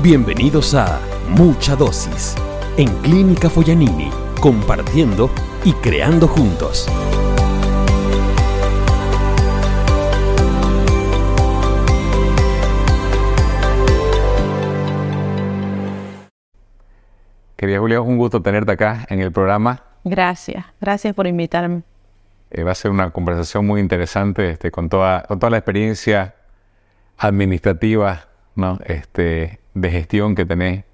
Bienvenidos a Mucha Dosis en Clínica Foyanini, compartiendo y creando juntos. Querida Julia, es un gusto tenerte acá en el programa. Gracias, gracias por invitarme. Eh, va a ser una conversación muy interesante este, con, toda, con toda la experiencia administrativa este, de gestión que tenés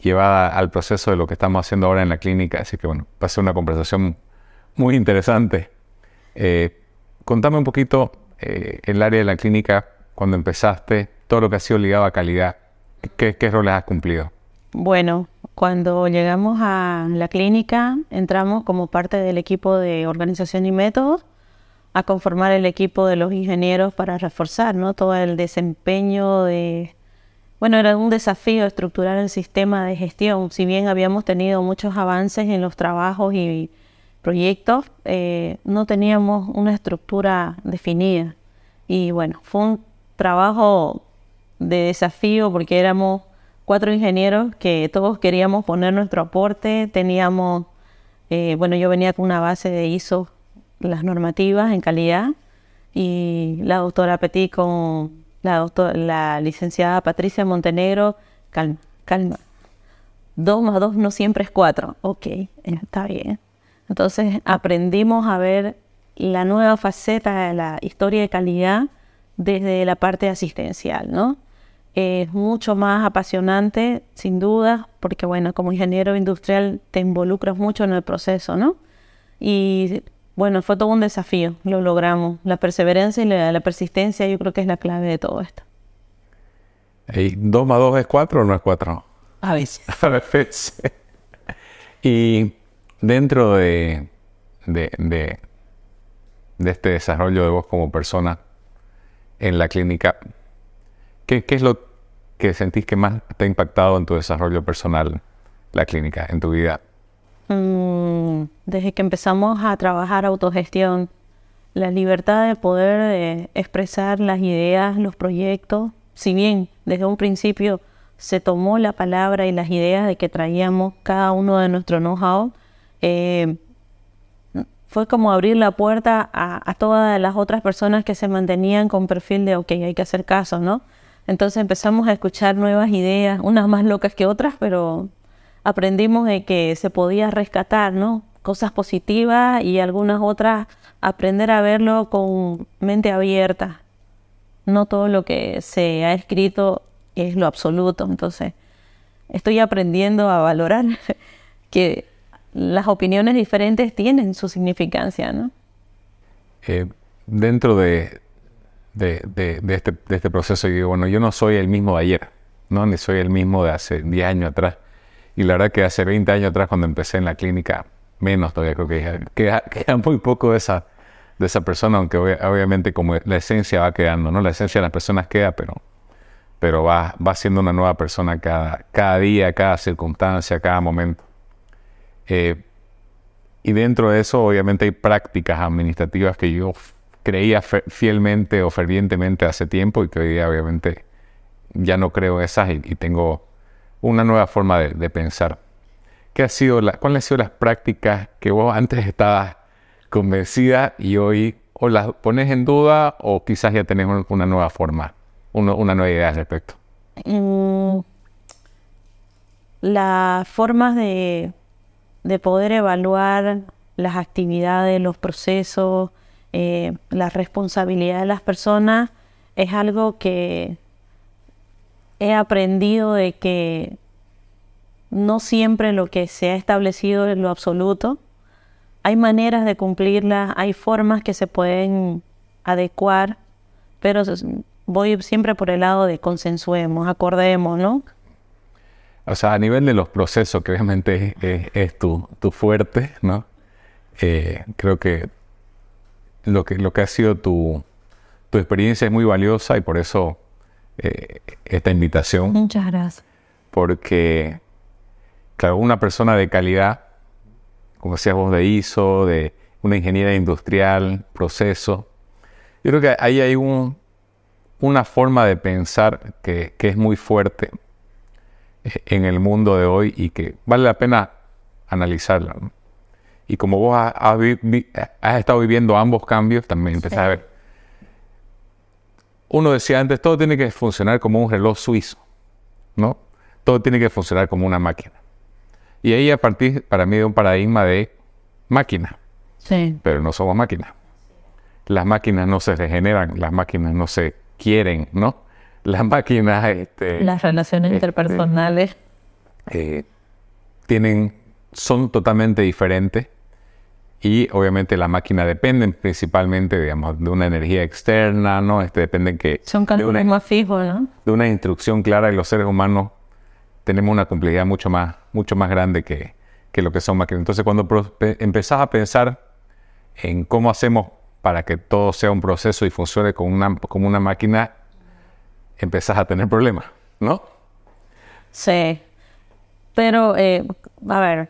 llevada al proceso de lo que estamos haciendo ahora en la clínica. Así que bueno, va a ser una conversación muy interesante. Eh, contame un poquito eh, el área de la clínica, cuando empezaste, todo lo que ha sido ligado a calidad. ¿Qué, qué roles has cumplido? Bueno, cuando llegamos a la clínica, entramos como parte del equipo de organización y métodos a conformar el equipo de los ingenieros para reforzar ¿no? todo el desempeño de... Bueno, era un desafío estructurar el sistema de gestión. Si bien habíamos tenido muchos avances en los trabajos y proyectos, eh, no teníamos una estructura definida. Y bueno, fue un trabajo de desafío porque éramos cuatro ingenieros que todos queríamos poner nuestro aporte. Teníamos, eh, bueno, yo venía con una base de ISO, las normativas en calidad, y la doctora Petit con la, la licenciada Patricia Montenegro, calma, calma. Dos más dos no siempre es cuatro. Ok, está bien. Entonces aprendimos a ver la nueva faceta de la historia de calidad desde la parte asistencial, ¿no? es mucho más apasionante, sin duda, porque bueno, como ingeniero industrial te involucras mucho en el proceso, ¿no? Y bueno, fue todo un desafío, lo logramos. La perseverancia y la, persistencia yo creo que es la clave de todo esto. ¿Y dos más dos es cuatro o no es cuatro? A veces. A veces. y dentro de, de, de, de este desarrollo de vos como persona en la clínica, ¿Qué, es lo que sentís que más te ha impactado en tu desarrollo personal, la clínica, en tu vida? Mm, desde que empezamos a trabajar autogestión, la libertad de poder eh, expresar las ideas, los proyectos, si bien desde un principio se tomó la palabra y las ideas de que traíamos cada uno de nuestro know-how, eh, fue como abrir la puerta a, a, todas las otras personas que se mantenían con perfil de, ok, hay que hacer caso, ¿no? Entonces empezamos a escuchar nuevas ideas, unas más locas que otras, pero aprendimos de que se podía rescatar, ¿no? Cosas positivas y algunas otras aprender a verlo con mente abierta. No todo lo que se ha escrito es lo absoluto. Entonces, estoy aprendiendo a valorar que las opiniones diferentes tienen su significancia, ¿no? Eh, dentro de, de, de, este, de este proceso y digo, bueno, yo no soy el mismo de ayer, ¿no? Ni soy el mismo de hace 10 años atrás. Y la verdad que hace 20 años atrás cuando empecé en la clínica, menos todavía creo que queda, queda muy poco de esa, de esa persona, aunque obviamente como la esencia va quedando, ¿no? La esencia de las personas queda, pero, pero va, va siendo una nueva persona cada, cada día, cada circunstancia, cada momento. Eh, y dentro de eso, obviamente, hay prácticas administrativas que yo creía fielmente o fervientemente hace tiempo y que hoy día obviamente ya no creo esas y, tengo una nueva forma de, pensar. ¿Qué ha sido la, ¿Cuáles han sido las prácticas que vos antes estabas convencida y hoy o las pones en duda o quizás ya tenés una nueva forma, una nueva idea al respecto? Mm, las formas de, de poder evaluar las actividades, los procesos, eh, la responsabilidad de las personas es algo que he aprendido de que no siempre lo que se ha establecido es lo absoluto. Hay maneras de cumplirlas, hay formas que se pueden adecuar, pero voy siempre por el lado de consensuemos, acordemos, ¿no? O sea, a nivel de los procesos, que obviamente es, tu, fuerte, ¿no? Eh, creo que lo que, lo que ha sido tu, tu experiencia es muy valiosa y por eso eh, esta invitación. Muchas gracias. Porque, claro, una persona de calidad, como decías vos, de ISO, de una ingeniería industrial, proceso, yo creo que ahí hay un, una forma de pensar que, que es muy fuerte en el mundo de hoy y que vale la pena analizarla. Y como vos has, estado viviendo ambos cambios, también empezás a ver. Uno decía antes, todo tiene que funcionar como un reloj suizo, ¿no? Todo tiene que funcionar como una máquina. Y ahí a partir, para mí, de un paradigma de máquina. Sí. Pero no somos máquinas. Las máquinas no se regeneran, las máquinas no se quieren, ¿no? Las máquinas... Este, las relaciones este, interpersonales. Eh, tienen, son totalmente diferentes y obviamente la máquina dependen principalmente, digamos, de una energía externa, ¿no? Este, dependen que... Son cálculos más fijos, ¿no? De una instrucción clara y los seres humanos tenemos una complejidad mucho más, mucho más grande que, que lo que son máquinas. Entonces, cuando empezás a pensar en cómo hacemos para que todo sea un proceso y funcione como una, como una máquina, empezás a tener problemas, ¿no? Sí. Pero, eh, a ver,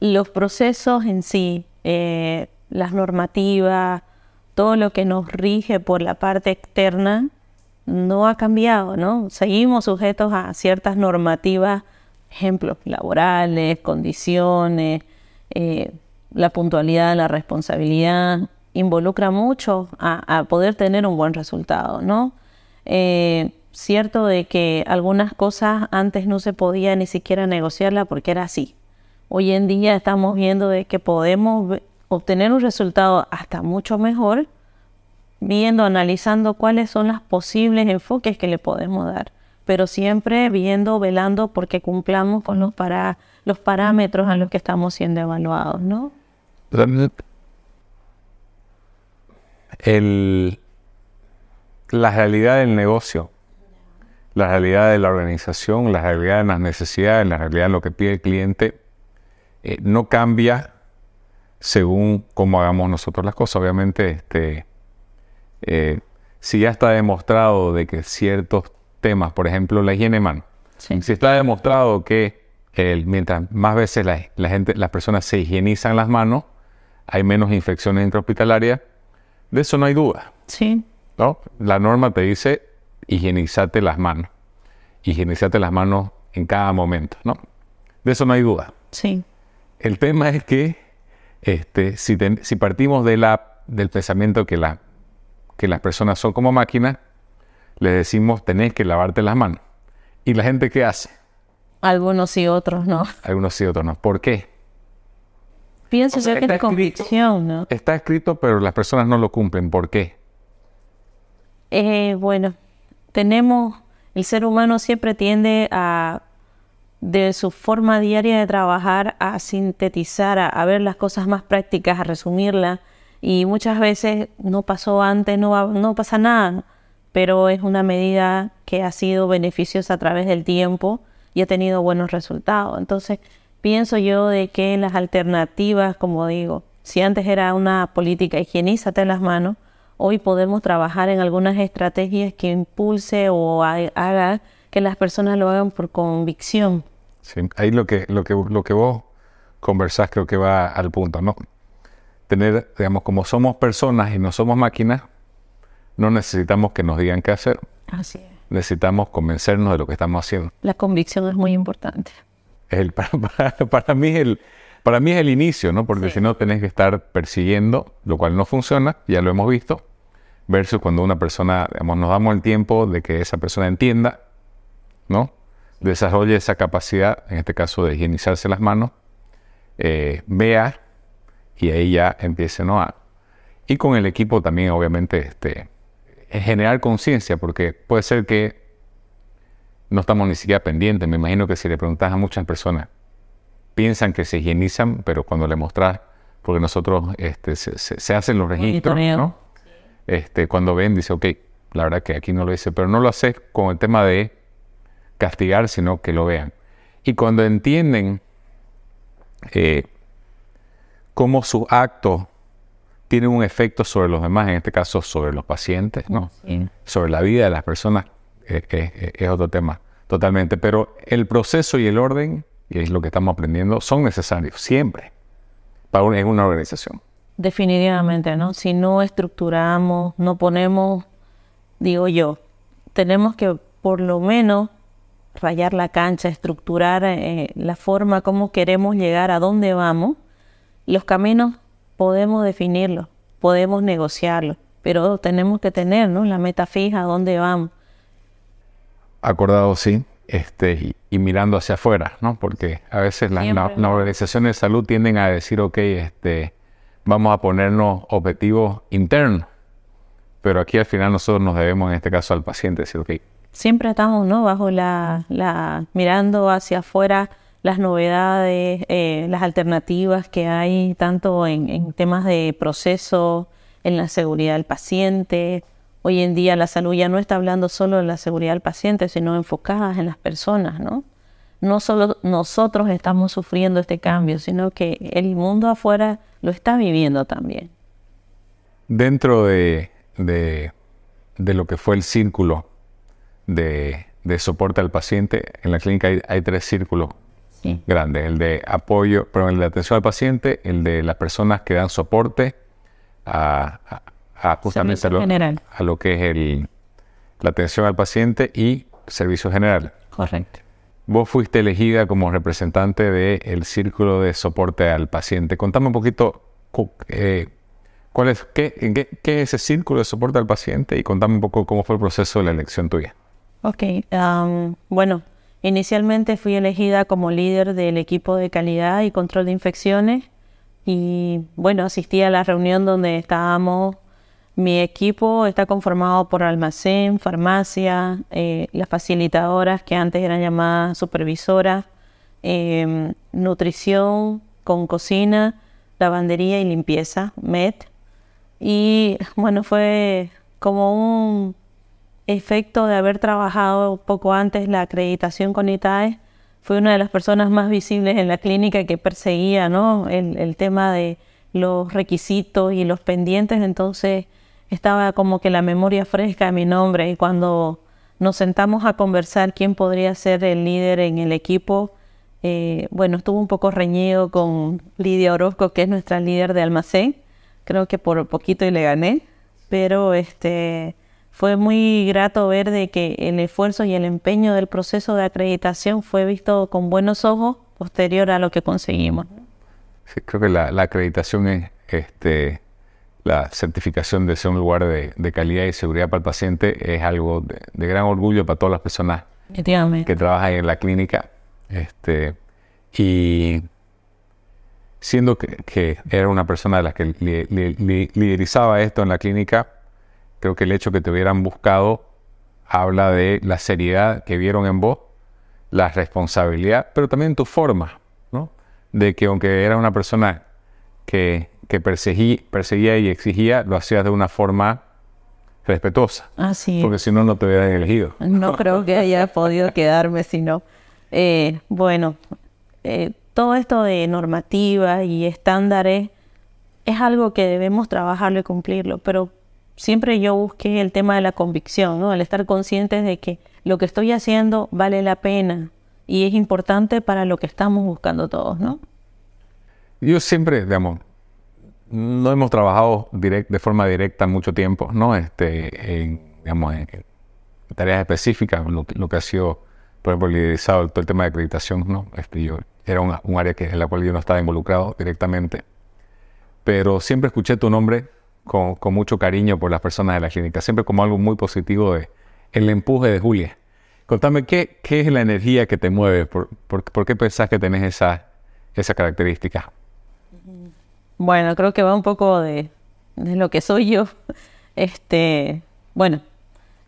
los procesos en sí, eh, las normativas, todo lo que nos rige por la parte externa, no ha cambiado, ¿no? Seguimos sujetos a ciertas normativas, ejemplos laborales, condiciones, eh, la puntualidad, la responsabilidad, involucra mucho a, poder tener un buen resultado, ¿no? Eh, cierto de que algunas cosas antes no se podía ni siquiera negociarla porque era así. Hoy en día estamos viendo de que podemos obtener un resultado hasta mucho mejor viendo, analizando cuáles son los posibles enfoques que le podemos dar, pero siempre viendo, velando porque cumplamos con los, para, los parámetros a los que estamos siendo evaluados, ¿no? El, la realidad del negocio, la realidad de la organización, la realidad de las necesidades, la realidad de lo que pide el cliente, eh, no cambia según cómo hagamos nosotros las cosas. Obviamente, este, eh, si ya está demostrado de que ciertos temas, por ejemplo, la higiene man, si está demostrado que mientras más veces la, gente, las personas se higienizan las manos, hay menos infecciones intrahospitalarias, de eso no hay duda. Sí. ¿no? La norma te dice higienizate las manos. Higienizate las manos en cada momento, ¿no? De eso no hay duda. Sí. El tema es que este, si, si partimos de la, del pensamiento que la que las personas son como máquinas, les decimos tenés que lavarte las manos. ¿Y la gente qué hace? Algunos y otros no. Algunos y otros no. ¿Por qué? Pienso que es convicción, ¿no? Está escrito, pero las personas no lo cumplen. ¿Por qué? Eh, bueno, tenemos, el ser humano siempre tiende a, de su forma diaria de trabajar, a sintetizar, a, ver las cosas más prácticas, a resumirlas y muchas veces no pasó antes, no, no pasa nada, pero es una medida que ha sido beneficiosa a través del tiempo y ha tenido buenos resultados. Entonces, pienso yo de que las alternativas, como digo, si antes era una política higienízate las manos, hoy podemos trabajar en algunas estrategias que impulse o haga que las personas lo hagan por convicción. Sí, ahí lo que, lo que, lo que vos conversás creo que va al punto, ¿no? tener, digamos, como somos personas y no somos máquinas, no necesitamos que nos digan qué hacer. Así es. Necesitamos convencernos de lo que estamos haciendo. La convicción es muy importante. El, para, mí es el, para mí es el inicio, ¿no? Porque si no tenés que estar persiguiendo, lo cual no funciona, ya lo hemos visto, versus cuando una persona, digamos, nos damos el tiempo de que esa persona entienda, ¿no? Desarrolle esa capacidad, en este caso de higienizarse las manos, eh, vea y ahí ya empiece ¿no? a... Y con el equipo también, obviamente, este, generar conciencia, porque puede ser que no estamos ni siquiera pendientes. Me imagino que si le preguntas a muchas personas, piensan que se higienizan, pero cuando le mostras, porque nosotros este, se, hacen los registros, ¿no? Este, cuando ven, dice, ok, la verdad que aquí no lo hice, pero no lo hace con el tema de castigar, sino que lo vean. Y cuando entienden eh, cómo sus actos tienen un efecto sobre los demás, en este caso sobre los pacientes, ¿no? Sobre la vida de las personas, eh, eh, eh, es otro tema totalmente. Pero el proceso y el orden, y es lo que estamos aprendiendo, son necesarios siempre para una, en una organización. Definitivamente, ¿no? Si no estructuramos, no ponemos, digo yo, tenemos que por lo menos rayar la cancha, estructurar eh, la forma, cómo queremos llegar, a dónde vamos. Los caminos podemos definirlos, podemos negociarlos, pero tenemos que tener ¿no? la meta fija, a dónde vamos. Acordado, sí, este, y, mirando hacia afuera, ¿no? Porque a veces las, organizaciones de salud tienden a decir, ok, este, vamos a ponernos objetivos internos, pero aquí al final nosotros nos debemos, en este caso, al paciente, decir, ok. Siempre estamos, ¿no? Bajo la, mirando hacia afuera las novedades, eh, las alternativas que hay, tanto en, temas de proceso, en la seguridad del paciente, Hoy en día la salud ya no está hablando solo de la seguridad del paciente, sino enfocadas en las personas, ¿no? No solo nosotros estamos sufriendo este cambio, sino que el mundo afuera lo está viviendo también. Dentro de, lo que fue el círculo de, soporte al paciente, en la clínica hay, tres círculos grandes, el de apoyo, pero el de atención al paciente, el de las personas que dan soporte a, a justamente a lo, a lo, que es el, la atención al paciente y servicio general. Correcto. Vos fuiste elegida como representante del Círculo de Soporte al Paciente. Contame un poquito eh, cuál es, qué, qué, es ese Círculo de Soporte al Paciente y contame un poco cómo fue el proceso de la elección tuya. Ok, bueno, inicialmente fui elegida como líder del equipo de calidad y control de infecciones y bueno, asistí a la reunión donde estábamos mi equipo está conformado por almacén, farmacia, eh, las facilitadoras que antes eran llamadas supervisoras, em, nutrición con cocina, lavandería y limpieza, MED. Y bueno, fue como un efecto de haber trabajado poco antes la acreditación con ITAE. Fui una de las personas más visibles en la clínica que perseguía ¿no? el, el tema de los requisitos y los pendientes. Entonces, estaba como que la memoria fresca de mi nombre y cuando nos sentamos a conversar quién podría ser el líder en el equipo, eh, bueno, estuvo un poco reñido con Lidia Orozco, que es nuestra líder de almacén. Creo que por poquito y le gané, pero este fue muy grato ver de que el esfuerzo y el empeño del proceso de acreditación fue visto con buenos ojos posterior a lo que conseguimos. Sí, creo que la, la acreditación es este, la certificación de ser un lugar de, calidad y seguridad para el paciente es algo de, gran orgullo para todas las personas que trabajan en la clínica. Este, y siendo que, era una persona de las que liderizaba esto en la clínica, creo que el hecho que te hubieran buscado habla de la seriedad que vieron en vos, la responsabilidad, pero también tu forma, ¿no? De que aunque era una persona que que perseguía y exigía, lo hacías de una forma respetuosa. Así Porque si no, no te hubieran elegido. No creo que haya podido quedarme si no. Eh, bueno, eh, todo esto de normativas y estándares es algo que debemos trabajarlo y cumplirlo, pero siempre yo busqué el tema de la convicción, ¿no? El estar conscientes de que lo que estoy haciendo vale la pena y es importante para lo que estamos buscando todos, ¿no? Yo siempre, digamos, no hemos trabajado de forma directa mucho tiempo, ¿no? Este, en, digamos, en, tareas específicas, lo, que ha sido, por ejemplo, liderizado todo el tema de acreditación, ¿no? Este, yo, era un área que, en la cual yo no estaba involucrado directamente, pero siempre escuché tu nombre con, mucho cariño por las personas de la clínica, siempre como algo muy positivo de el empuje de Julia. Contame, ¿qué, qué es la energía que te mueve? ¿Por, por, qué pensás que tenés esa, esa característica? Bueno, creo que va un poco de, lo que soy yo. Este, bueno,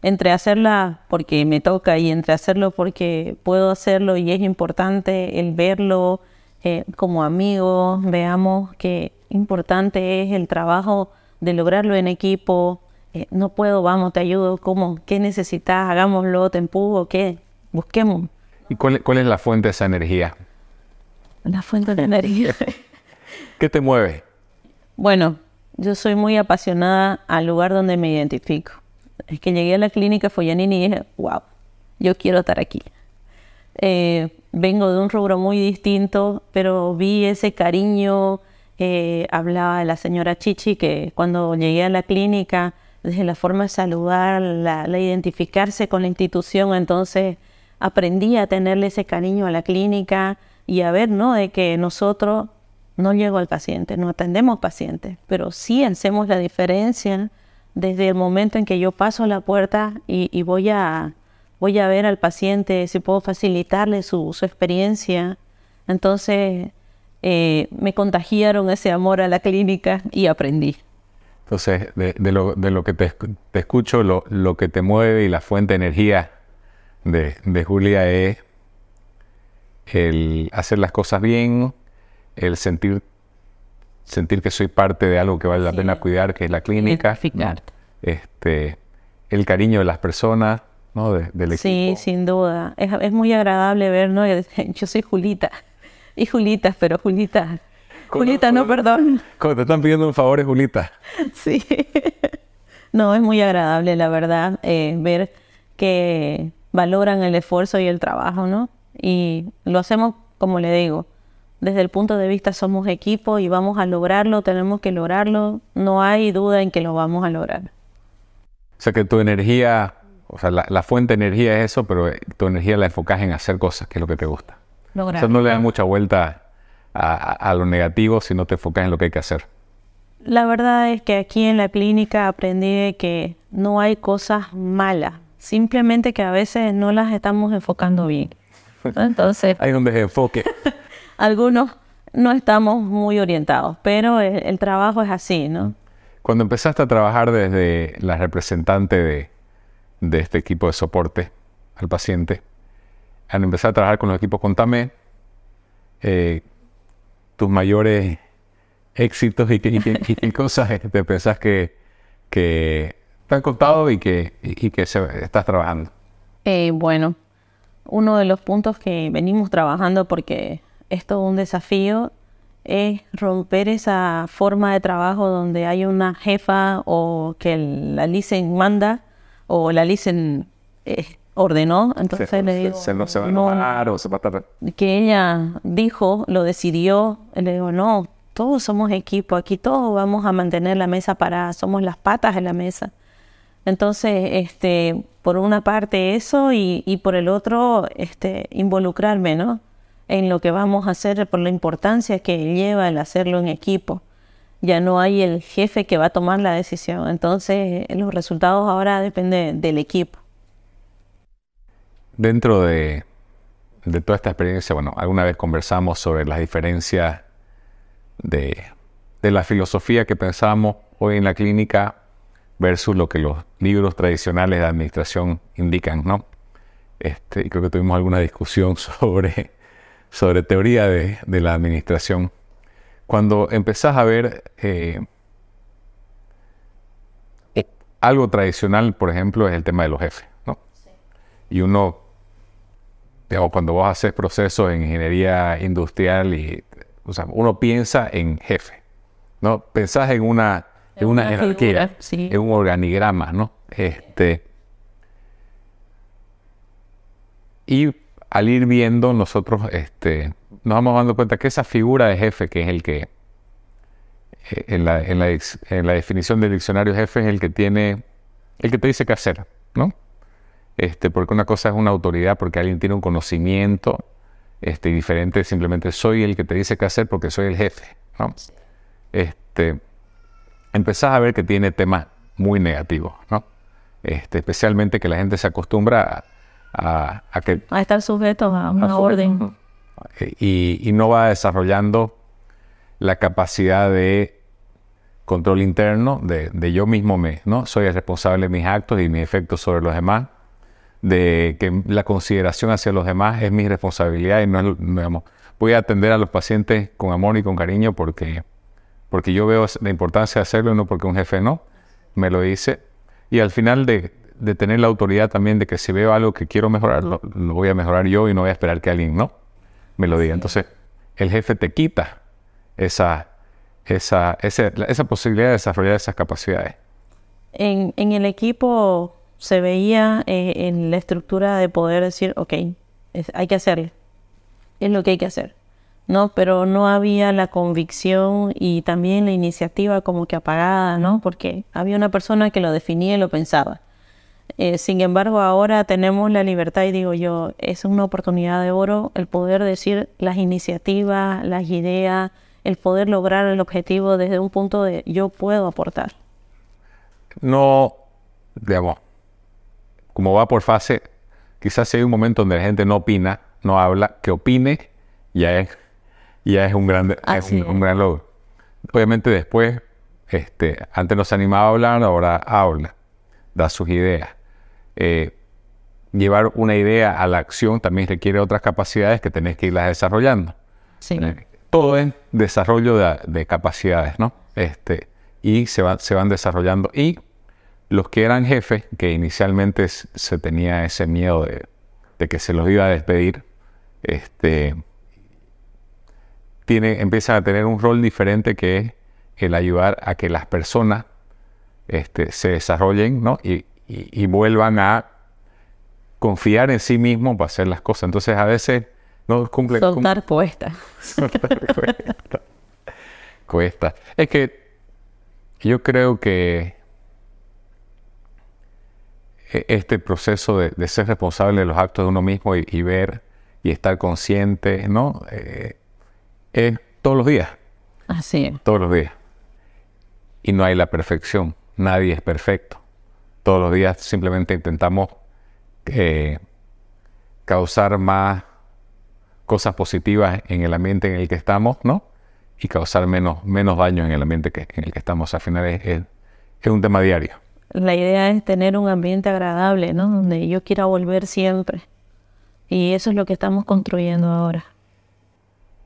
entre hacerla porque me toca y entre hacerlo porque puedo hacerlo y es importante el verlo eh, como amigos, veamos que importante es el trabajo de lograrlo en equipo. Eh, no puedo, vamos, te ayudo, ¿cómo? ¿Qué necesitas? Hagámoslo, te empujo, ¿qué? Busquemos. ¿Y cuál, cuál es la fuente de esa energía? La fuente de energía. ¿Qué te mueve? Bueno, yo soy muy apasionada al lugar donde me identifico. Es que llegué a la clínica Foyanini y dije, wow, yo quiero estar aquí. Eh, vengo de un rubro muy distinto, pero vi ese cariño. Eh, hablaba de la señora Chichi, que cuando llegué a la clínica, desde la forma de saludar, la, identificarse con la institución, entonces aprendí a tenerle ese cariño a la clínica y a ver, ¿no? De que nosotros no llego al paciente, no atendemos pacientes, pero sí hacemos la diferencia desde el momento en que yo paso la puerta y, voy, a, voy a ver al paciente, si puedo facilitarle su, su experiencia. Entonces, eh, me contagiaron ese amor a la clínica y aprendí. Entonces, de, lo, de lo, que te, escucho, lo, lo, que te mueve y la fuente de energía de, de Julia es el hacer las cosas bien, el sentir sentir que soy parte de algo que vale la pena cuidar, que es la clínica. Este, el cariño de las personas, ¿no? del equipo. Sí, sin duda. Es, es, muy agradable ver, ¿no? Yo soy Julita. Y Julita, pero Julita. Julita, no, perdón. Como te están pidiendo un favor, es Julita. Sí. No, es muy agradable, la verdad, eh, ver que valoran el esfuerzo y el trabajo, ¿no? Y lo hacemos, como le digo, desde el punto de vista somos equipo y vamos a lograrlo, tenemos que lograrlo, no hay duda en que lo vamos a lograr. O sea que tu energía, o sea, la, fuente de energía es eso, pero tu energía la enfocas en hacer cosas, que es lo que te gusta. Lograr. O sea, no le das mucha vuelta a, lo negativo, sino te enfocas en lo que hay que hacer. La verdad es que aquí en la clínica aprendí que no hay cosas malas, simplemente que a veces no las estamos enfocando bien. Entonces... Ahí donde se enfoque. algunos no estamos muy orientados, pero el, trabajo es así, ¿no? Cuando empezaste a trabajar desde la representante de, este equipo de soporte al paciente, al empezar a trabajar con los equipos Contame, eh, tus mayores éxitos y qué cosas te pensás que, que te han contado y que, que estás trabajando? Eh, bueno, uno de los puntos que venimos trabajando porque es todo un desafío, es romper esa forma de trabajo donde hay una jefa o que la licen manda o la licen eh, ordenó. Entonces le digo, se, no se va a enojar o se va a tardar. Que ella dijo, lo decidió. Le digo, no, todos somos equipo, aquí todos vamos a mantener la mesa parada, somos las patas de la mesa. Entonces, este, por una parte eso y, y por el otro, este, involucrarme, ¿no? en lo que vamos a hacer por la importancia que lleva el hacerlo en equipo. Ya no hay el jefe que va a tomar la decisión. Entonces, los resultados ahora dependen del equipo. Dentro de, toda esta experiencia, bueno, alguna vez conversamos sobre las diferencias de, la filosofía que pensamos hoy en la clínica versus lo que los libros tradicionales de administración indican, ¿no? Este, creo que tuvimos alguna discusión sobre sobre teoría de, la administración. Cuando empezás a ver eh, algo tradicional, por ejemplo, es el tema de los jefes, ¿no? Y uno, digamos, cuando vos haces procesos en ingeniería industrial, y, o sea, uno piensa en jefe, ¿no? Pensás en una, en una, jerarquía, en un organigrama, ¿no? Este, y al ir viendo nosotros este, nos vamos dando cuenta que esa figura de jefe, que es el que eh, en la, en, la, definición del diccionario jefe es el que tiene, el que te dice qué hacer, ¿no? Este, porque una cosa es una autoridad, porque alguien tiene un conocimiento este, diferente, simplemente soy el que te dice qué hacer porque soy el jefe, ¿no? Este, empezás a ver que tiene temas muy negativos, ¿no? Este, especialmente que la gente se acostumbra a, a, que, a estar sujeto a una orden. Y, no va desarrollando la capacidad de control interno, de, yo mismo me, ¿no? Soy el responsable de mis actos y mis efectos sobre los demás, de que la consideración hacia los demás es mi responsabilidad y no es, digamos, voy a atender a los pacientes con amor y con cariño porque, porque yo veo la importancia de hacerlo y no porque un jefe no, me lo dice. Y al final de, de tener la autoridad también de que si veo algo que quiero mejorar, lo, voy a mejorar yo y no voy a esperar que alguien no me lo diga. Entonces, el jefe te quita esa, esa, esa, posibilidad de desarrollar esas capacidades. En, en el equipo se veía eh, en la estructura de poder decir, ok, hay que hacerlo, es lo que hay que hacer. ¿no? Pero no había la convicción y también la iniciativa como que apagada, ¿no? Porque había una persona que lo definía y lo pensaba. Eh, sin embargo, ahora tenemos la libertad y digo yo, es una oportunidad de oro el poder decir las iniciativas, las ideas, el poder lograr el objetivo desde un punto de yo puedo aportar. No, digamos, como va por fase, quizás si hay un momento donde la gente no opina, no habla, que opine, ya es, ya es un gran, es un, gran logro. Obviamente después, este, antes no se animaba a hablar, ahora habla, da sus ideas. Eh, llevar una idea a la acción también requiere otras capacidades que tenés que irlas desarrollando. Sí. Eh, todo es desarrollo de, capacidades, ¿no? Este, y se, se van desarrollando. Y los que eran jefes, que inicialmente se tenía ese miedo de, que se los iba a despedir, este, tiene, empiezan a tener un rol diferente que es el ayudar a que las personas este, se desarrollen ¿no? y, y, vuelvan a confiar en sí mismos para hacer las cosas. Entonces a veces no cumple... Soltar cuesta. cuesta. Es que yo creo que este proceso de, ser responsable de los actos de uno mismo y, ver y estar consciente, ¿no? Eh, es todos los días. Así es. Todos los días. Y no hay la perfección. Nadie es perfecto. Todos los días simplemente intentamos eh, causar más cosas positivas en el ambiente en el que estamos, ¿no? Y causar menos, menos daño en el ambiente que, en el que estamos. Al final es, es, un tema diario. La idea es tener un ambiente agradable, ¿no? Donde yo quiera volver siempre. Y eso es lo que estamos construyendo ahora.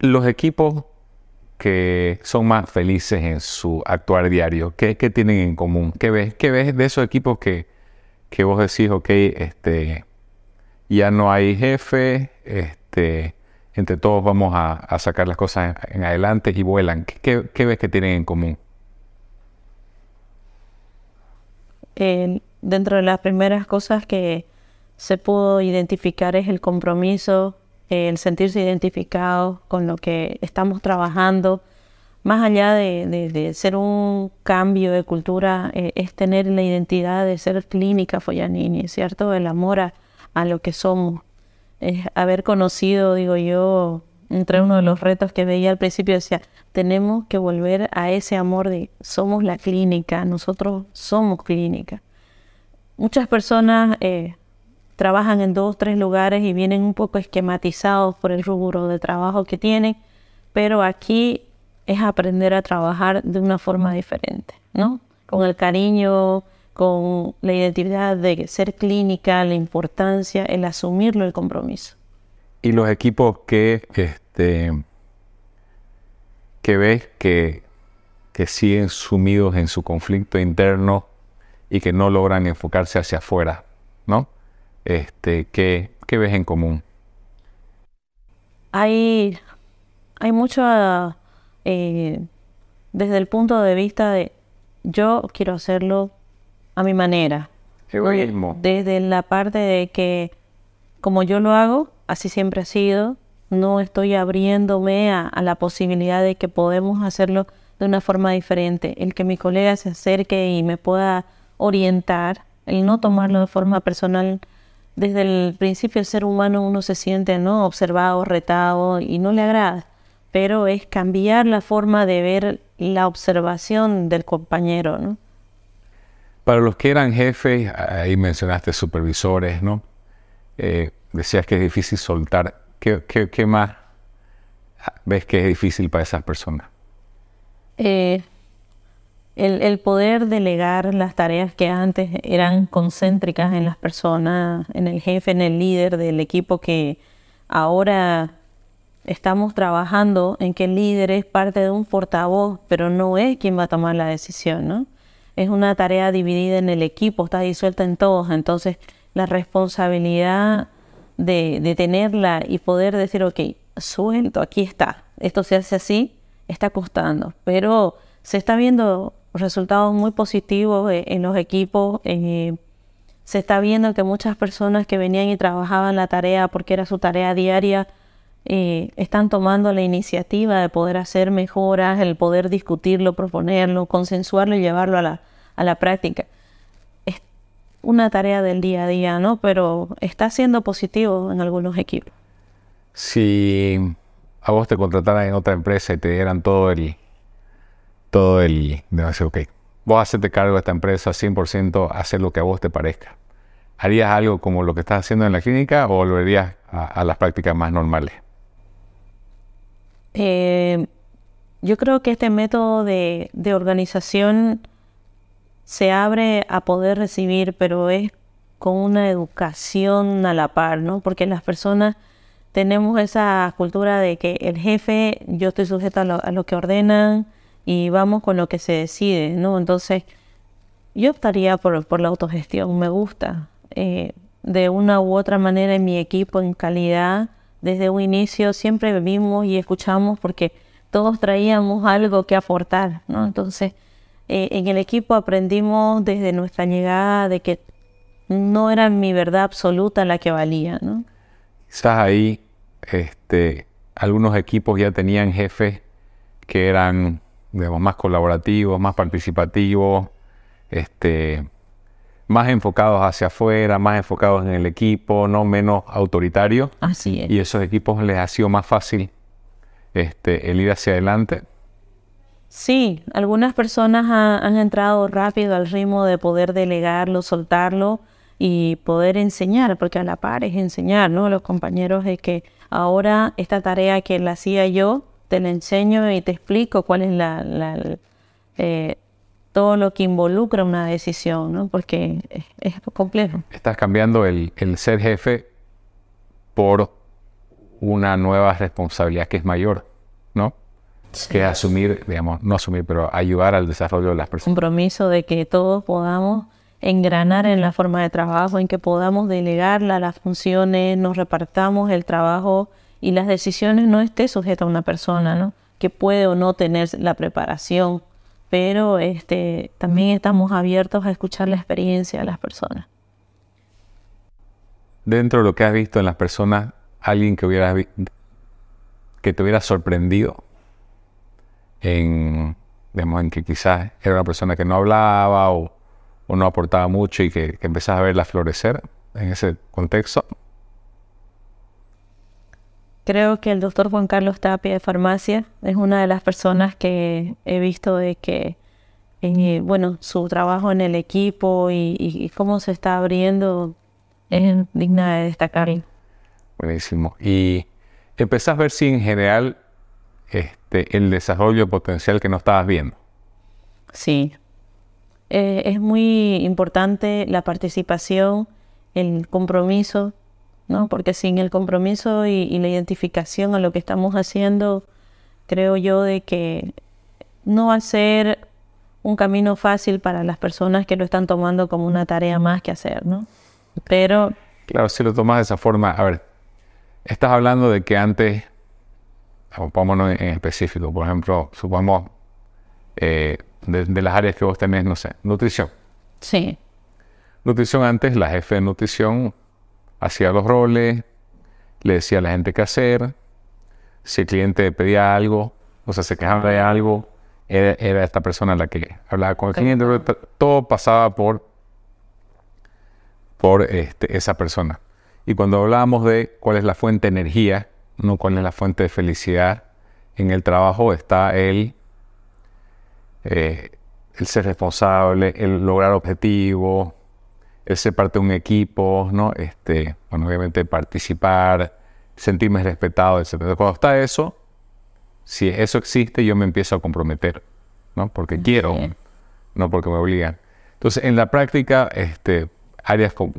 Los equipos que son más felices en su actuar diario, ¿qué, qué tienen en común? ¿Qué ves, qué ves de esos equipos que, que vos decís, ok, este, ya no hay jefe, este, entre todos vamos a, sacar las cosas en, adelante y vuelan. ¿Qué, ves que tienen en común? Dentro de las primeras cosas que se pudo identificar es el compromiso, el sentirse identificado con lo que estamos trabajando. Más allá de, ser un cambio de cultura, eh, es tener la identidad de ser clínica Foyanini, ¿cierto? El amor a, a lo que somos es haber conocido, digo yo, entre uno de los retos que veía al principio, decía, tenemos que volver a ese amor de somos la clínica, nosotros somos clínica. Muchas personas eh, trabajan en dos, tres lugares y vienen un poco esquematizados por el rubro de trabajo que tienen, pero aquí es aprender a trabajar de una forma diferente, ¿no? Con el cariño, con la identidad de ser clínica, la importancia, el asumirlo, el compromiso. Y los equipos que, este, que ves que, que siguen sumidos en su conflicto interno y que no logran enfocarse hacia afuera, ¿no? Este, ¿qué, ves en común? Hay, hay mucho eh, desde el punto de vista de yo quiero hacerlo a mi manera. Egoísmo. Desde la parte de que como yo lo hago, así siempre ha sido, no estoy abriéndome a, la posibilidad de que podemos hacerlo de una forma diferente. El que mi colega se acerque y me pueda orientar, el no tomarlo de forma personal. Desde el principio el ser humano uno se siente no observado, retado y no le agrada, pero es cambiar la forma de ver la observación del compañero, ¿no? Para los que eran jefes, ahí mencionaste supervisores, ¿no? Eh, decías que es difícil soltar. ¿Qué, más ves que es difícil para esas personas? Eh, el, poder delegar las tareas que antes eran concéntricas en las personas, en el jefe, en el líder del equipo, que ahora estamos trabajando en que el líder es parte de un portavoz, pero no es quien va a tomar la decisión, ¿no? es una tarea dividida en el equipo, está disuelta en todos, entonces la responsabilidad de, tenerla y poder decir, ok, suelto, aquí está, esto se hace así, está costando, pero se está viendo resultados muy positivos eh, en los equipos. Eh, se está viendo que muchas personas que venían y trabajaban la tarea porque era su tarea diaria, eh, están tomando la iniciativa de poder hacer mejoras, el poder discutirlo, proponerlo, consensuarlo y llevarlo a la, a la práctica. Una tarea del día a día, ¿no? Pero está siendo positivo en algunos equipos. Si a vos te contrataran en otra empresa y te dieran todo el, todo el, de decir, ok, vos hacerte cargo de esta empresa 100%, hacer lo que a vos te parezca. ¿Harías algo como lo que estás haciendo en la clínica o volverías a, las prácticas más normales? Eh, yo creo que este método de, de organización se abre a poder recibir, pero es con una educación a la par, ¿no? Porque las personas tenemos esa cultura de que el jefe, yo estoy sujeto a lo, que ordenan y vamos con lo que se decide, ¿no? Entonces, yo optaría por, la autogestión, me gusta. Eh, de una u otra manera en mi equipo, en calidad, desde un inicio siempre vimos y escuchamos porque todos traíamos algo que aportar, ¿no? Entonces, eh, en el equipo aprendimos desde nuestra llegada de que no era mi verdad absoluta la que valía, ¿no? Quizás ahí este, algunos equipos ya tenían jefes que eran digamos, más colaborativos, más participativos, este, más enfocados hacia afuera, más enfocados en el equipo, no menos autoritarios. Así es. Y esos equipos les ha sido más fácil este, el ir hacia adelante. Sí, algunas personas han entrado rápido al ritmo de poder delegarlo, soltarlo y poder enseñar, porque a la par es enseñar, ¿no? Los compañeros de que ahora esta tarea que la hacía yo, te la enseño y te explico cuál es la, eh, todo lo que involucra una decisión, ¿no? Porque es, complejo. Estás cambiando el, ser jefe por una nueva responsabilidad que es mayor, ¿no? Que asumir, digamos, no asumir, pero ayudar al desarrollo de las personas. Compromiso de que todos podamos engranar en la forma de trabajo, en que podamos delegar las funciones, nos repartamos el trabajo y las decisiones no esté sujeta a una persona, ¿no? Que puede o no tener la preparación, pero este, también estamos abiertos a escuchar la experiencia de las personas. Dentro de lo que has visto en las personas, alguien que hubiera que te hubiera sorprendido en, digamos, en que quizás era una persona que no hablaba o o no aportaba mucho y que, que empezás a verla florecer en ese contexto? Creo que el doctor Juan Carlos Tapia de farmacia es una de las personas que he visto de que, eh, bueno, su trabajo en el equipo y, cómo se está abriendo es digna de destacar. Buenísimo. Y empezás a ver si en general este, el desarrollo potencial que no estabas viendo. Sí, eh, es muy importante la participación, el compromiso, ¿no? Porque sin el compromiso y, la identificación a lo que estamos haciendo, creo yo de que no va a ser un camino fácil para las personas que lo están tomando como una tarea más que hacer, ¿no? Pero... Claro, si lo tomas de esa forma, a ver, estás hablando de que antes, vámonos en específico, por ejemplo, supongamos, eh, de, las áreas que vos tenés, no sé, nutrición. Sí. Nutrición antes, la jefe de nutrición hacía los roles, le decía a la gente qué hacer, si el cliente pedía algo, o sea, se quejaba de algo, era, esta persona la que hablaba con el cliente, todo pasaba por, por este, esa persona. Y cuando hablábamos de cuál es la fuente de energía, no cuál es la fuente de felicidad en el trabajo, está el eh, el ser responsable, el lograr objetivos, el ser parte de un equipo, ¿no? Este, bueno, obviamente participar, sentirme respetado, etc. Cuando está eso, si eso existe, yo me empiezo a comprometer, ¿no? Porque quiero, no porque me obligan. Entonces, en la práctica, este, áreas como,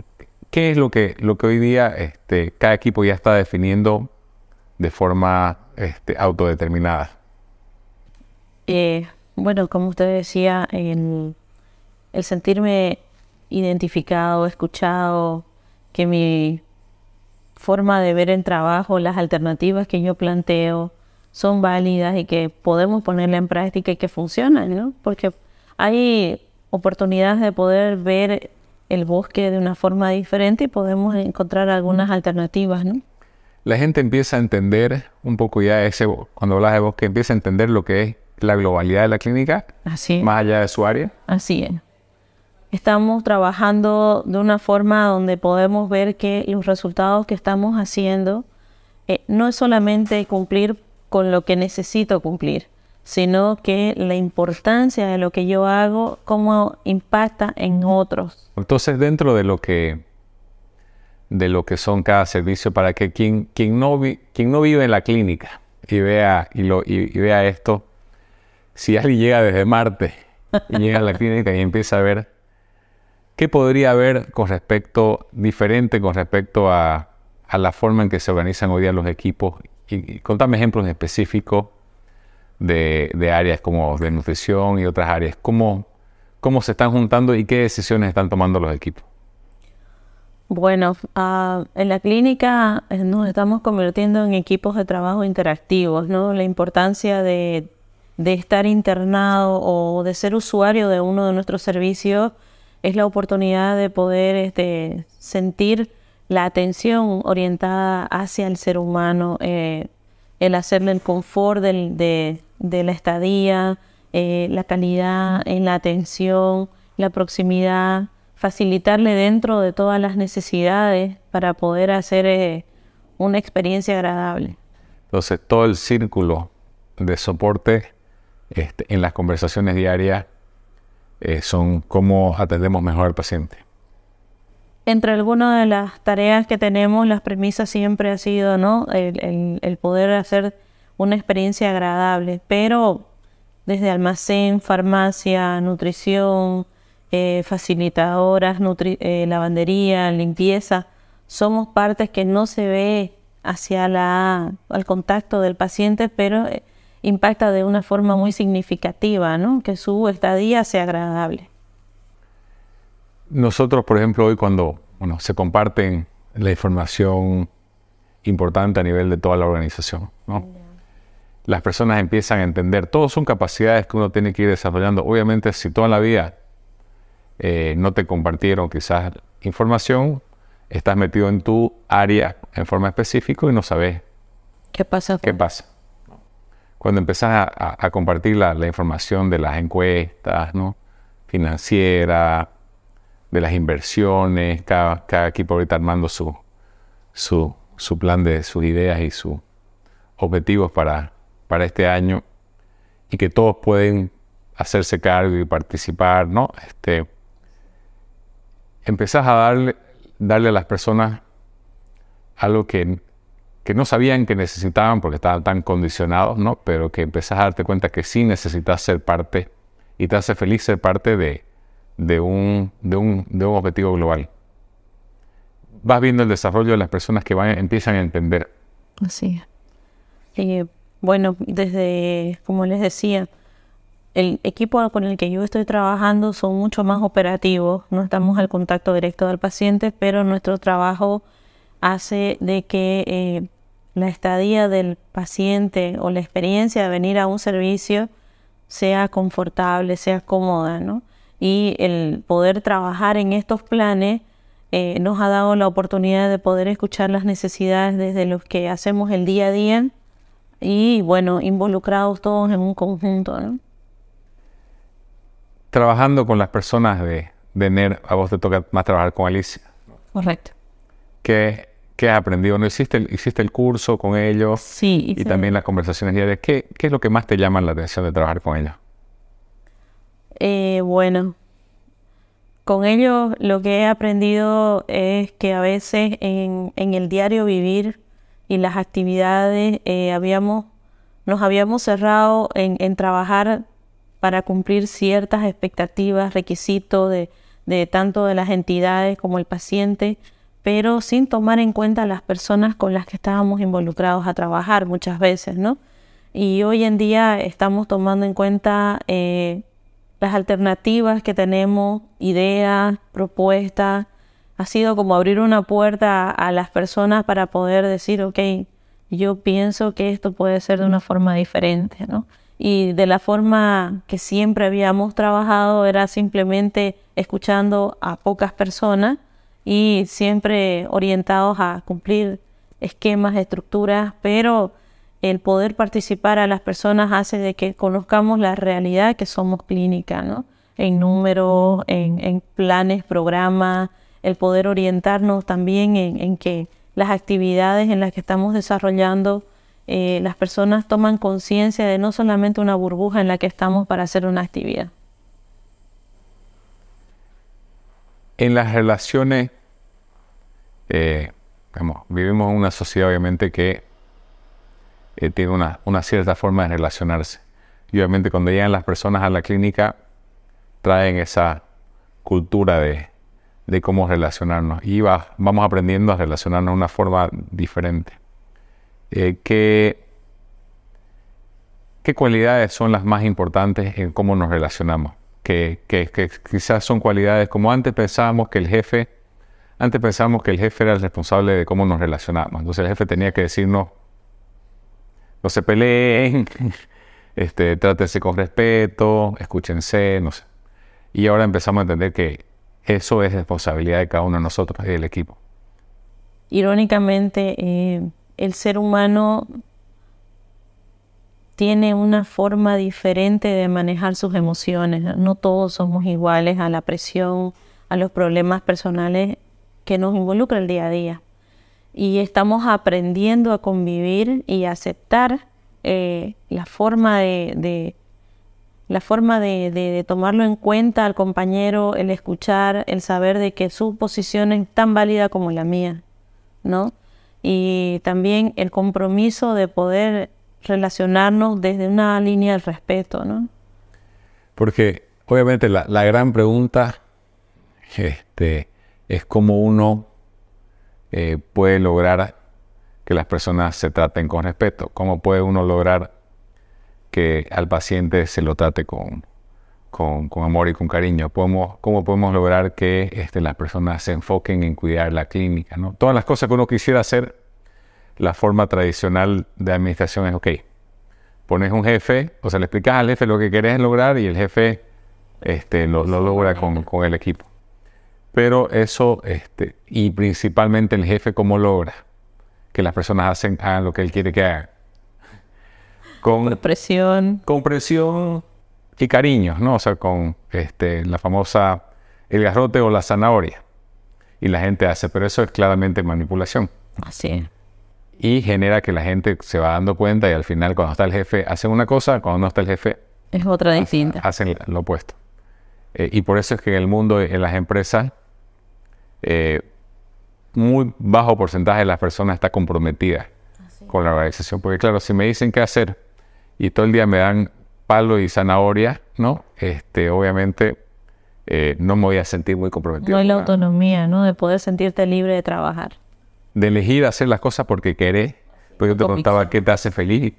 ¿qué es lo que, lo que hoy día este, cada equipo ya está definiendo de forma este, autodeterminada? Eh, bueno, como usted decía, el, sentirme identificado, escuchado, que mi forma de ver el trabajo, las alternativas que yo planteo son válidas y que podemos ponerla en práctica y que funcionan, ¿no? Porque hay oportunidades de poder ver el bosque de una forma diferente y podemos encontrar algunas alternativas, ¿no? La gente empieza a entender un poco ya ese, cuando hablas de bosque, empieza a entender lo que es la globalidad de la clínica, Así más allá de su área. Así es. estamos trabajando de una forma donde podemos ver que los resultados que estamos haciendo eh, no es solamente cumplir con lo que necesito cumplir, sino que la importancia de lo que yo hago, cómo impacta en otros. Entonces, dentro de lo que de lo que son cada servicio, para que quien, quien, no, quien no vive en la clínica y vea, y, lo, y, vea esto, si alguien llega desde Marte y llega a la clínica y empieza a ver qué podría haber con respecto, diferente con respecto a, a la forma en que se organizan hoy día los equipos. Y, contame ejemplos específicos de, de, áreas como de nutrición y otras áreas. ¿Cómo, ¿Cómo se están juntando y qué decisiones están tomando los equipos? Bueno, ah, en la clínica eh, nos estamos convirtiendo en equipos de trabajo interactivos, ¿no? La importancia de, estar internado o de ser usuario de uno de nuestros servicios es la oportunidad de poder este, sentir la atención orientada hacia el ser humano, eh, el hacerle el confort de, la estadía, eh, la calidad en la atención, la proximidad, facilitarle dentro de todas las necesidades para poder hacer eh, una experiencia agradable. Entonces, todo el círculo de soporte este, en las conversaciones diarias eh, son cómo atendemos mejor al paciente. Entre algunas de las tareas que tenemos, las premisas siempre ha sido ¿no? el, el poder hacer una experiencia agradable, pero desde almacén, farmacia, nutrición, eh, facilitadoras, eh, lavandería, limpieza, somos partes que no se ve hacia la, al contacto del paciente, pero eh, impacta de una forma muy significativa, ¿no? que su estadía sea agradable. Nosotros, por ejemplo, hoy cuando bueno, se comparten la información importante a nivel de toda la organización, ¿no? las personas empiezan a entender, todos son capacidades que uno tiene que ir desarrollando. Obviamente, si toda la vida eh, no te compartieron quizás información, estás metido en tu área en forma específica y no sabes qué pasa. ¿Qué pasa? Cuando empezás a, compartir la, información de las encuestas, ¿no? financiera, de las inversiones, cada, equipo ahorita armando su, su, su, plan de sus ideas y sus objetivos para, para este año, y que todos pueden hacerse cargo y participar, ¿no? Este, empezás a darle, darle a las personas algo que, que, no sabían que necesitaban porque estaban tan condicionados, ¿no? Pero que empezás a darte cuenta que sí necesitas ser parte y te hace feliz ser parte de, de, un, de, un, de un objetivo global. Vas viendo el desarrollo de las personas que van, empiezan a entender. Así es. bueno, desde, como les decía, el equipo con el que yo estoy trabajando son mucho más operativos, no estamos al contacto directo del paciente, pero nuestro trabajo hace de que eh, la estadía del paciente o la experiencia de venir a un servicio sea confortable, sea cómoda, ¿no? Y el poder trabajar en estos planes eh, nos ha dado la oportunidad de poder escuchar las necesidades desde los que hacemos el día a día y, bueno, involucrados todos en un conjunto, ¿no? Trabajando con las personas de, de NER, a vos te toca más trabajar con Alicia. Correcto. ¿Qué, qué has aprendido? ¿No hiciste el, hiciste el curso con ellos? Sí. Y también las conversaciones diarias. ¿Qué, ¿Qué, es lo que más te llama la atención de trabajar con ellos? Eh, bueno, con ellos lo que he aprendido es que a veces en, en el diario vivir y las actividades eh, habíamos, nos habíamos cerrado en, en trabajar para cumplir ciertas expectativas, requisitos de, tanto de las entidades como el paciente, pero sin tomar en cuenta las personas con las que estábamos involucrados a trabajar muchas veces, ¿no? Y hoy en día estamos tomando en cuenta eh, las alternativas que tenemos, ideas, propuestas. Ha sido como abrir una puerta a, a las personas para poder decir, ok, yo pienso que esto puede ser de una forma diferente, ¿no? Y de la forma que siempre habíamos trabajado era simplemente escuchando a pocas personas y siempre orientados a cumplir esquemas, estructuras, pero el poder participar a las personas hace de que conozcamos la realidad que somos clínica, ¿no? en números, en, planes, programas, el poder orientarnos también en, que las actividades en las que estamos desarrollando, eh, las personas toman conciencia de no solamente una burbuja en la que estamos para hacer una actividad. En las relaciones, eh, vivimos en una sociedad obviamente que eh, tiene una, una, cierta forma de relacionarse. Y obviamente cuando llegan las personas a la clínica, traen esa cultura de, de cómo relacionarnos. Y vamos aprendiendo a relacionarnos de una forma diferente. Eh, ¿qué, ¿Qué cualidades son las más importantes en cómo nos relacionamos? Que, que, que, quizás son cualidades como antes pensábamos que el jefe, antes pensábamos que el jefe era el responsable de cómo nos relacionábamos. Entonces el jefe tenía que decirnos, no se peleen, este, trátense con respeto, escúchense, no sé. Y ahora empezamos a entender que eso es responsabilidad de cada uno de nosotros y del equipo. Irónicamente, eh, el ser humano tiene una forma diferente de manejar sus emociones. No todos somos iguales a la presión, a los problemas personales que nos involucra el día a día. Y estamos aprendiendo a convivir y aceptar eh, la forma de, la forma de, tomarlo en cuenta al compañero, el escuchar, el saber de que su posición es tan válida como la mía, ¿no? Y también el compromiso de poder relacionarnos desde una línea de respeto, ¿no? Porque obviamente la, gran pregunta este, es cómo uno eh, puede lograr que las personas se traten con respeto, cómo puede uno lograr que al paciente se lo trate con, con, amor y con cariño. ¿Cómo, cómo podemos lograr que este, las personas se enfoquen en cuidar la clínica? ¿no? Todas las cosas que uno quisiera hacer, la forma tradicional de administración es, ok, pones un jefe, o sea, le explicas al jefe lo que querés lograr y el jefe este, lo, logra con, con, el equipo. Pero eso, este, y principalmente el jefe, ¿cómo logra que las personas hacen, hagan lo que él quiere que hagan? con presión. Con presión y cariño, ¿no? O sea, con este, la famosa el garrote o la zanahoria. Y la gente hace, pero eso es claramente manipulación. Así Y genera que la gente se va dando cuenta y al final cuando está el jefe hacen una cosa, cuando no está el jefe... Es otra distinta. Hacen lo opuesto. Eh, y por eso es que en el mundo, en las empresas, eh, muy bajo porcentaje de las personas está comprometida con la organización. Porque claro, si me dicen qué hacer, y todo el día me dan palo y zanahoria, ¿no? Este, obviamente eh, no me voy a sentir muy comprometido. No hay la autonomía, ¿no? De poder sentirte libre de trabajar. De elegir hacer las cosas porque querés. Porque yo te preguntaba qué te hace feliz.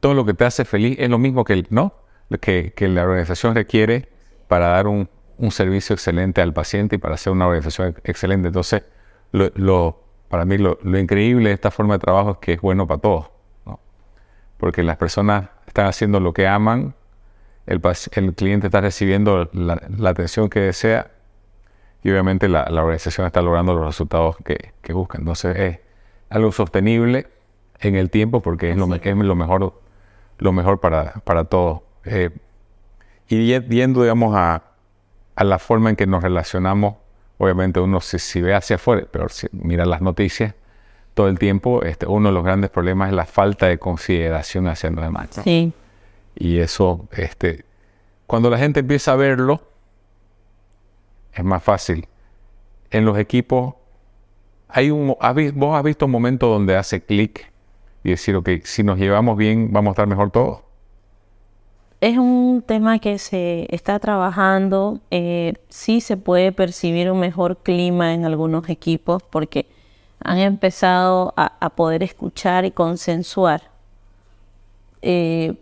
Todo lo que te hace feliz es lo mismo que, ¿no? que, que la organización requiere para dar un, un, servicio excelente al paciente y para hacer una organización excelente. Entonces, lo, lo, para mí lo, lo increíble de esta forma de trabajo es que es bueno para todos porque las personas están haciendo lo que aman, el, cliente está recibiendo la, atención que desea y obviamente la, organización está logrando los resultados que, que, busca. Entonces es algo sostenible en el tiempo porque es lo, es lo mejor, lo mejor para, para todos. Eh, y viendo, digamos, a, a, la forma en que nos relacionamos, obviamente uno si, si ve hacia afuera, pero si mira las noticias, todo el tiempo, este, uno de los grandes problemas es la falta de consideración hacia los demás. Sí. Y eso, este, cuando la gente empieza a verlo, es más fácil. En los equipos, hay un, vos has visto un momento donde hace clic y decir, ok, si nos llevamos bien, vamos a estar mejor todos. Es un tema que se está trabajando. Eh, sí se puede percibir un mejor clima en algunos equipos porque han empezado a, poder escuchar y consensuar. Eh,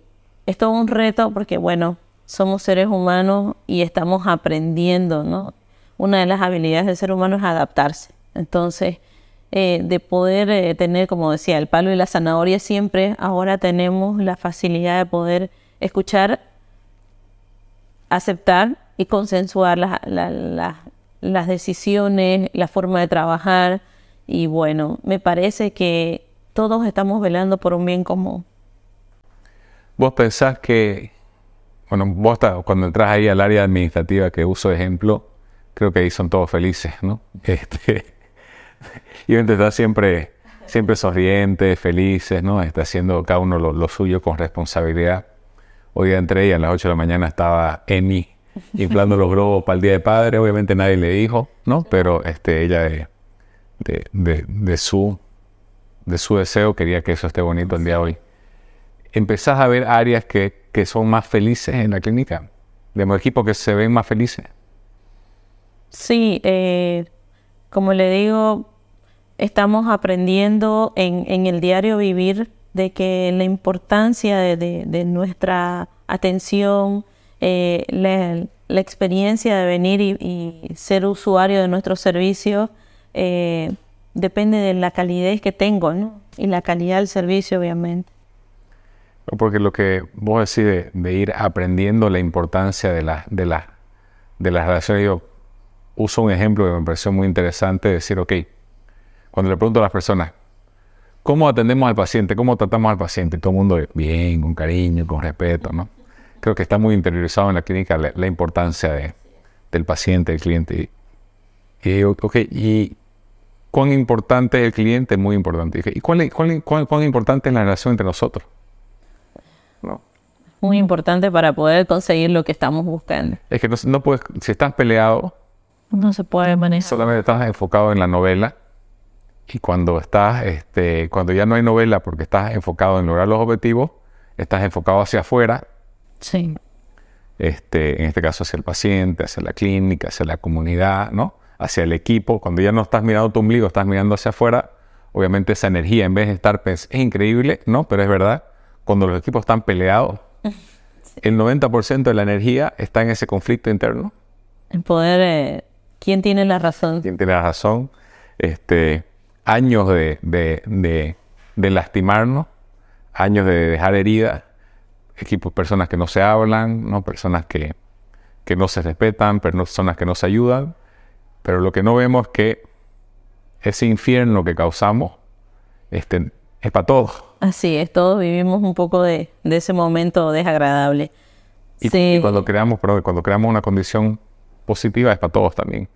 es todo un reto porque, bueno, somos seres humanos y estamos aprendiendo, ¿no? Una de las habilidades del ser humano es adaptarse. Entonces, eh, de poder eh, tener, como decía, el palo y la zanahoria siempre, ahora tenemos la facilidad de poder escuchar, aceptar y consensuar las decisiones, la forma de trabajar, y bueno, me parece que todos estamos velando por un bien común. ¿Vos pensás que bueno, vos cuando entras ahí al área administrativa que uso de ejemplo, creo que ahí son todos felices, ¿no? Este, y está siempre, siempre sonrientes, felices, ¿no? Está haciendo cada uno lo, suyo con responsabilidad. Hoy entré y a las 8 de la mañana estaba Emi inflando los globos para el Día de Padre. Obviamente nadie le dijo, ¿no? Pero este, ella de, de, de, su, de su deseo quería que eso esté bonito el día de hoy. Empezás a ver áreas que, que son más felices en la clínica, de equipos que se ven más felices. Sí, eh, como le digo, estamos aprendiendo en, el diario vivir de que la importancia de, nuestra atención, eh, la, experiencia de venir y, ser usuario de nuestros servicios, eh, depende de la calidez que tengo ¿no? y la calidad del servicio, obviamente. Porque lo que vos decís de, ir aprendiendo la importancia de, la, de, la, de las relaciones, yo uso un ejemplo que me pareció muy interesante, decir, ok, cuando le pregunto a las personas, ¿cómo atendemos al paciente? ¿Cómo tratamos al paciente? Todo el mundo bien, con cariño, con respeto, ¿no? Creo que está muy interiorizado en la clínica la, importancia de, del paciente, del cliente. Y, y ok, ¿y cuán importante es el cliente? Muy importante. ¿Y cuán, cuán importante es la relación entre nosotros? ¿No? Muy importante para poder conseguir lo que estamos buscando. Es que no puedes, si estás peleado, no se puede manejar. Solamente estás enfocado en la novela y cuando estás, este, cuando ya no hay novela porque estás enfocado en lograr los objetivos, estás enfocado hacia afuera. Sí. Este, en este caso hacia el paciente, hacia la clínica, hacia la comunidad, ¿no? Hacia el equipo. Cuando ya no estás mirando tu ombligo, estás mirando hacia afuera. Obviamente esa energía, en vez de estar es increíble, ¿no? Pero es verdad, cuando los equipos están peleados, el 90% de la energía está en ese conflicto interno. En poder eh, ¿Quién tiene la razón? ¿Quién tiene la razón? Este, años de, de, de, lastimarnos, años de dejar heridas, equipos, personas que no se hablan, ¿no? personas que, que no se respetan, personas que no se ayudan, pero lo que no vemos es que ese infierno que causamos este, es para todos. Así es, todos vivimos un poco de, de ese momento desagradable. Y, cuando creamos, perdón, cuando creamos una condición positiva es para todos también.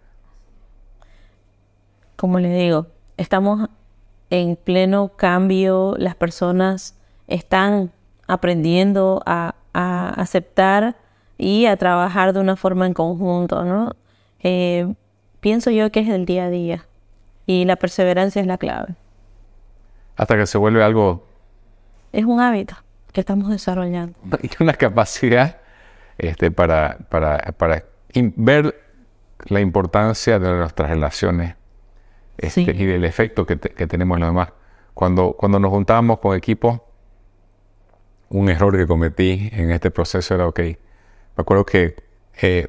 Como le digo, estamos en pleno cambio, las personas están aprendiendo a, aceptar y a trabajar de una forma en conjunto, ¿no? Eh, pienso yo que es el día a día y la perseverancia es la clave. Hasta que se vuelve algo... Es un hábito que estamos desarrollando. Y una capacidad este, para, para, para ver la importancia de nuestras relaciones este, y del efecto que, tenemos en los demás. Cuando, cuando nos juntábamos con equipos, un error que cometí en este proceso era, ok, me acuerdo que eh,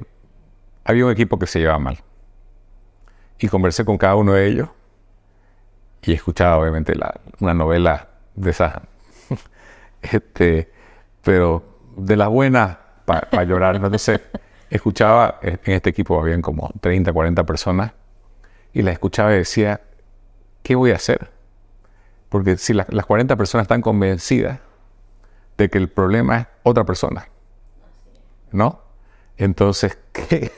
había un equipo que se llevaba mal. Y conversé con cada uno de ellos y escuchaba obviamente una novela de esas, este, pero de las buenas para llorar. Entonces, escuchaba, en este equipo habían como 30, 40 personas, y la escuchaba y decía, ¿qué voy a hacer? Porque si las 40 personas están convencidas de que el problema es otra persona, ¿no? Entonces, ¿qué,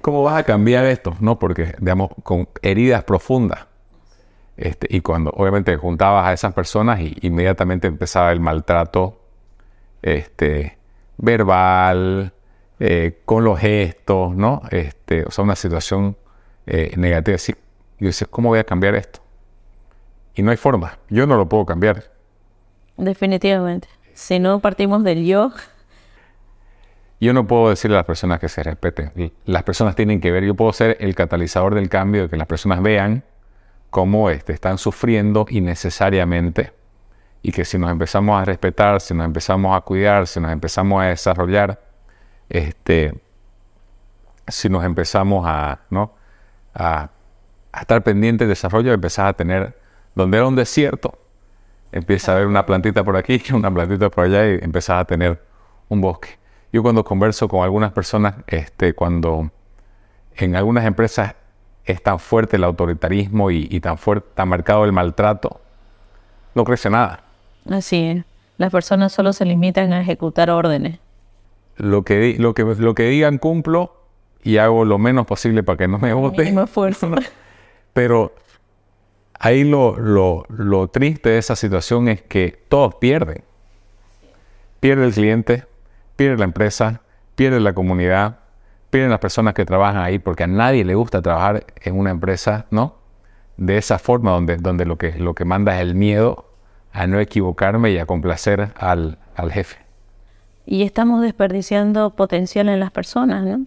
¿cómo vas a cambiar esto? No, porque, digamos, con heridas profundas. Este, y cuando obviamente juntabas a esas personas y inmediatamente empezaba el maltrato este, verbal, eh, con los gestos, ¿no? Este, o sea, una situación eh, negativa. Así, yo decía, ¿cómo voy a cambiar esto? Y no hay forma. Yo no lo puedo cambiar. Definitivamente. Si no partimos del yo. Yo no puedo decirle a las personas que se respeten. Las personas tienen que ver. Yo puedo ser el catalizador del cambio, de que las personas vean cómo este, están sufriendo innecesariamente y que si nos empezamos a respetar, si nos empezamos a cuidar, si nos empezamos a desarrollar, este, si nos empezamos a, ¿no? a, estar pendiente del desarrollo, empezás a tener, donde era un desierto, empieza a haber una plantita por aquí, una plantita por allá y empezás a tener un bosque. Yo cuando converso con algunas personas, este, cuando en algunas empresas es tan fuerte el autoritarismo y, tan fuerte, tan marcado el maltrato, no crece nada. Así es. Las personas solo se limitan a ejecutar órdenes. Lo que, lo que, lo que digan cumplo y hago lo menos posible para que no me voten. Pero ahí lo, lo, lo triste de esa situación es que todos pierden. Pierde el cliente, pierde la empresa, pierde la comunidad, pierden las personas que trabajan ahí porque a nadie le gusta trabajar en una empresa, ¿no? De esa forma donde, donde lo, que, lo que manda es el miedo a no equivocarme y a complacer al, al jefe. Y estamos desperdiciando potencial en las personas, ¿no?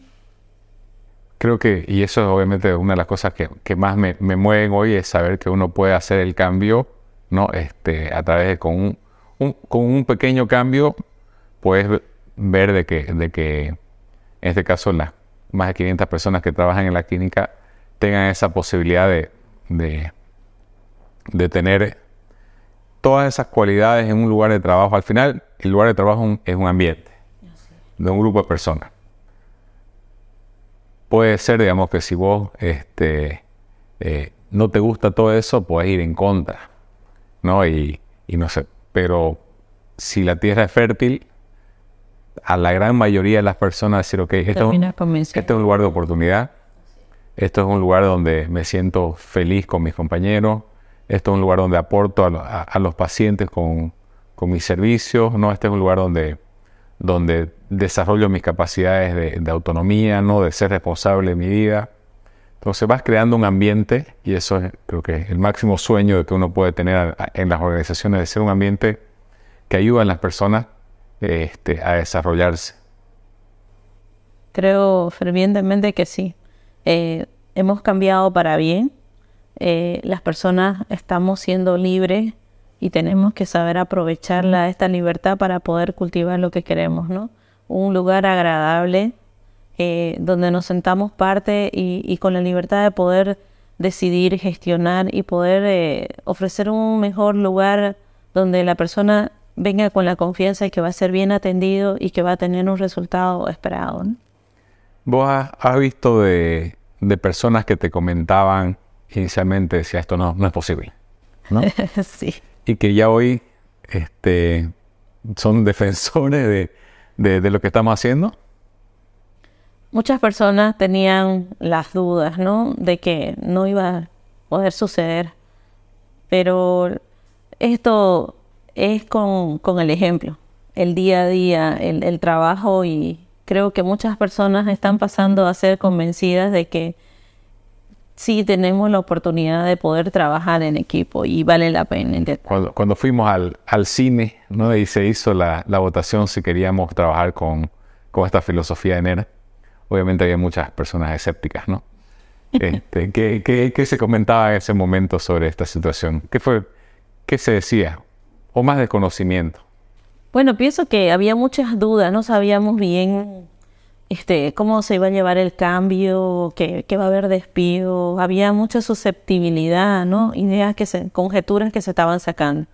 Creo que, y eso es obviamente una de las cosas que, que más me, me, mueven hoy, es saber que uno puede hacer el cambio, ¿no? Este, a través de con un, un, con un pequeño cambio, puedes ver de que, de que en este caso las más de 500 personas que trabajan en la clínica tengan esa posibilidad de, de, de tener todas esas cualidades en un lugar de trabajo. Al final, el lugar de trabajo es un ambiente de un grupo de personas puede ser, digamos, que si vos este, eh, no te gusta todo eso, puedes ir en contra, ¿no? Y, no sé, pero si la tierra es fértil, a la gran mayoría de las personas decir, ok, esto, este es un lugar de oportunidad, esto es un lugar donde me siento feliz con mis compañeros, esto es un lugar donde aporto a, los pacientes con, con mis servicios, ¿no? Este es un lugar donde donde desarrollo mis capacidades de, autonomía, ¿no? de ser responsable de mi vida. Entonces vas creando un ambiente, y eso es creo que el máximo sueño de que uno puede tener en las organizaciones, de ser un ambiente que ayuda a las personas este, a desarrollarse. Creo fervientemente que sí. Eh, hemos cambiado para bien. Eh, las personas estamos siendo libres y tenemos que saber aprovechar esta libertad para poder cultivar lo que queremos, ¿no? Un lugar agradable eh, donde nos sentamos parte y, con la libertad de poder decidir, gestionar y poder eh, ofrecer un mejor lugar donde la persona venga con la confianza y que va a ser bien atendido y que va a tener un resultado esperado. ¿no? ¿Vos has, visto de, personas que te comentaban inicialmente si esto no, no es posible? ¿no? sí y que ya hoy este, son defensores de, lo que estamos haciendo? Muchas personas tenían las dudas, ¿no? De que no iba a poder suceder. Pero esto es con, el ejemplo, el día a día, el, el, trabajo y creo que muchas personas están pasando a ser convencidas de que sí tenemos la oportunidad de poder trabajar en equipo y vale la pena. Cuando, cuando fuimos al, al, cine ¿no? y se hizo la, la, votación si queríamos trabajar con, con esta filosofía de NER, obviamente había muchas personas escépticas, ¿no? Este, ¿qué, qué, qué, se comentaba en ese momento sobre esta situación? ¿Qué, fue, ¿Qué se decía? ¿O más desconocimiento? Bueno, pienso que había muchas dudas, no sabíamos bien este, cómo se iba a llevar el cambio, que, va a haber despido, había mucha susceptibilidad, ¿no? Ideas que se, conjeturas que se estaban sacando.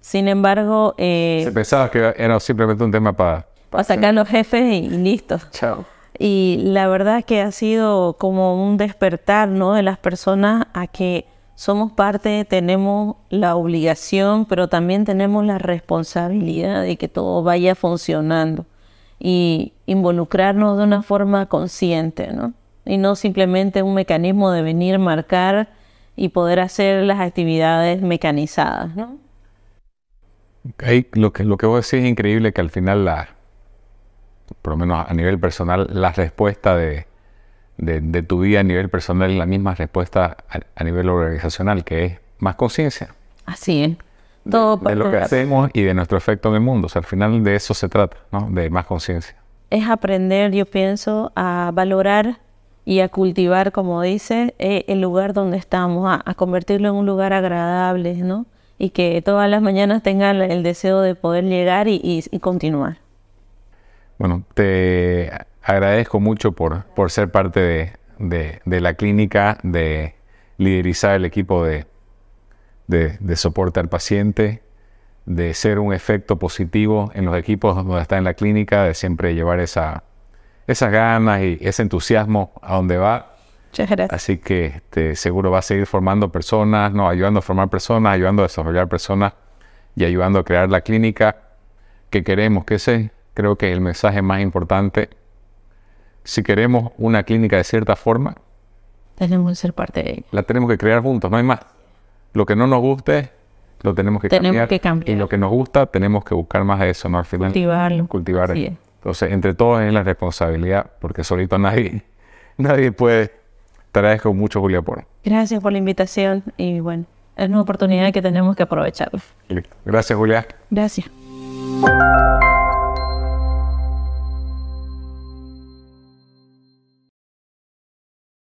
Sin embargo, eh, se pensaba que era simplemente un tema para para sacar los jefes y, listo. Chao. Y la verdad que ha sido como un despertar, ¿no? De las personas a que somos parte, tenemos la obligación, pero también tenemos la responsabilidad de que todo vaya funcionando y involucrarnos de una forma consciente, ¿no? Y no simplemente un mecanismo de venir, marcar y poder hacer las actividades mecanizadas, ¿no? lo, que, lo que vos decís es increíble que al final, la, por lo menos a nivel personal, la respuesta de, de, tu vida a nivel personal la misma respuesta a nivel organizacional, que es más conciencia. Así es de, lo que hacemos y de nuestro efecto en el mundo. O sea, al final de eso se trata, ¿no? De más conciencia. Es aprender, yo pienso, a valorar y a cultivar, como dice, eh, el lugar donde estamos, a, convertirlo en un lugar agradable, ¿no? Y que todas las mañanas tengan el deseo de poder llegar y, continuar. Bueno, te agradezco mucho por, por ser parte de, de la clínica, de liderizar el equipo de, de, soporte al paciente, de ser un efecto positivo en los equipos donde está en la clínica, de siempre llevar esa, esas ganas y ese entusiasmo a donde va. Así que este, seguro va a seguir formando personas, no, ayudando a formar personas, ayudando a desarrollar personas y ayudando a crear la clínica que queremos, que ese creo que es el mensaje más importante. Si queremos una clínica de cierta forma, tenemos que ser parte de ella. La tenemos que crear juntos, no hay más. Lo que no nos guste, lo tenemos que, tenemos que cambiar. Y lo que nos gusta, tenemos que buscar más de eso, ¿no? Al final. Cultivarlo. Cultivar. Entonces, entre todos es la responsabilidad, porque solito nadie, nadie puede. Te agradezco mucho, Julia, por. Gracias por la invitación y bueno, es una oportunidad que tenemos que aprovechar. Gracias, Julia. Gracias.